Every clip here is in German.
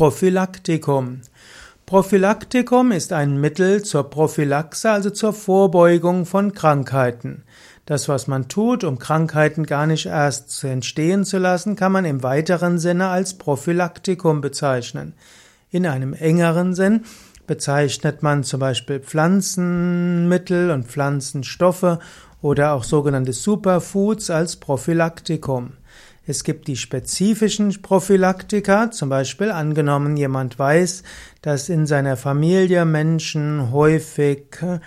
Prophylaktikum. Prophylaktikum ist ein Mittel zur Prophylaxe, also zur Vorbeugung von Krankheiten. Das, was man tut, um Krankheiten gar nicht erst entstehen zu lassen, kann man im weiteren Sinne als Prophylaktikum bezeichnen. In einem engeren Sinn bezeichnet man zum Beispiel Pflanzenmittel und Pflanzenstoffe oder auch sogenannte Superfoods als Prophylaktikum. Es gibt die spezifischen Prophylaktika, zum Beispiel angenommen, jemand weiß, dass in seiner Familie Menschen häufig ähm,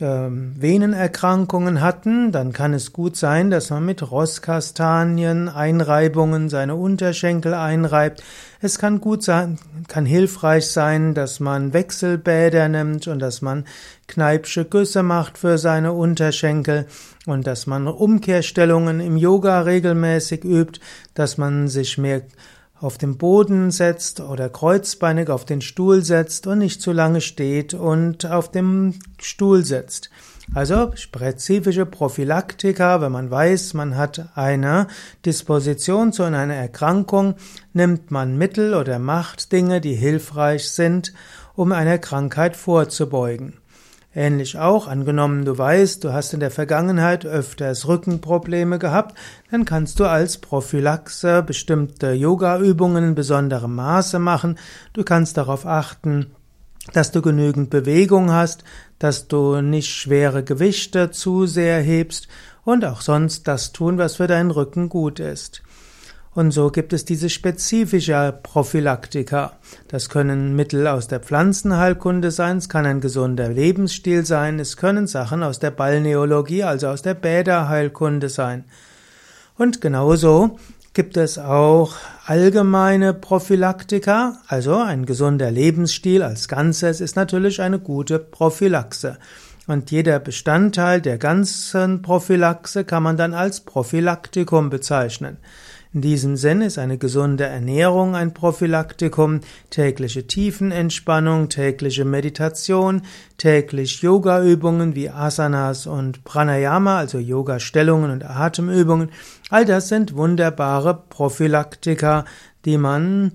Venenerkrankungen hatten, dann kann es gut sein, dass man mit Rosskastanien Einreibungen seine Unterschenkel einreibt. Es kann gut sein, kann hilfreich sein, dass man Wechselbäder nimmt und dass man Kneipsche Güsse macht für seine Unterschenkel und dass man Umkehrstellungen im Yoga regelmäßig übt, dass man sich mehr auf den Boden setzt oder kreuzbeinig auf den Stuhl setzt und nicht zu lange steht und auf dem Stuhl setzt. Also spezifische Prophylaktika, wenn man weiß, man hat eine Disposition zu einer Erkrankung, nimmt man Mittel oder macht Dinge, die hilfreich sind, um einer Krankheit vorzubeugen. Ähnlich auch, angenommen du weißt, du hast in der Vergangenheit öfters Rückenprobleme gehabt, dann kannst du als Prophylaxe bestimmte Yogaübungen in besonderem Maße machen. Du kannst darauf achten, dass du genügend Bewegung hast, dass du nicht schwere Gewichte zu sehr hebst und auch sonst das tun, was für deinen Rücken gut ist. Und so gibt es diese spezifische Prophylaktika. Das können Mittel aus der Pflanzenheilkunde sein, es kann ein gesunder Lebensstil sein, es können Sachen aus der Balneologie, also aus der Bäderheilkunde sein. Und genauso gibt es auch allgemeine Prophylaktika, also ein gesunder Lebensstil als Ganzes ist natürlich eine gute Prophylaxe. Und jeder Bestandteil der ganzen Prophylaxe kann man dann als Prophylaktikum bezeichnen. In diesem Sinn ist eine gesunde Ernährung ein Prophylaktikum, tägliche Tiefenentspannung, tägliche Meditation, täglich Yogaübungen wie Asanas und Pranayama, also Yoga-Stellungen und Atemübungen. All das sind wunderbare Prophylaktika, die man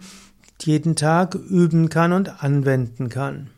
jeden Tag üben kann und anwenden kann.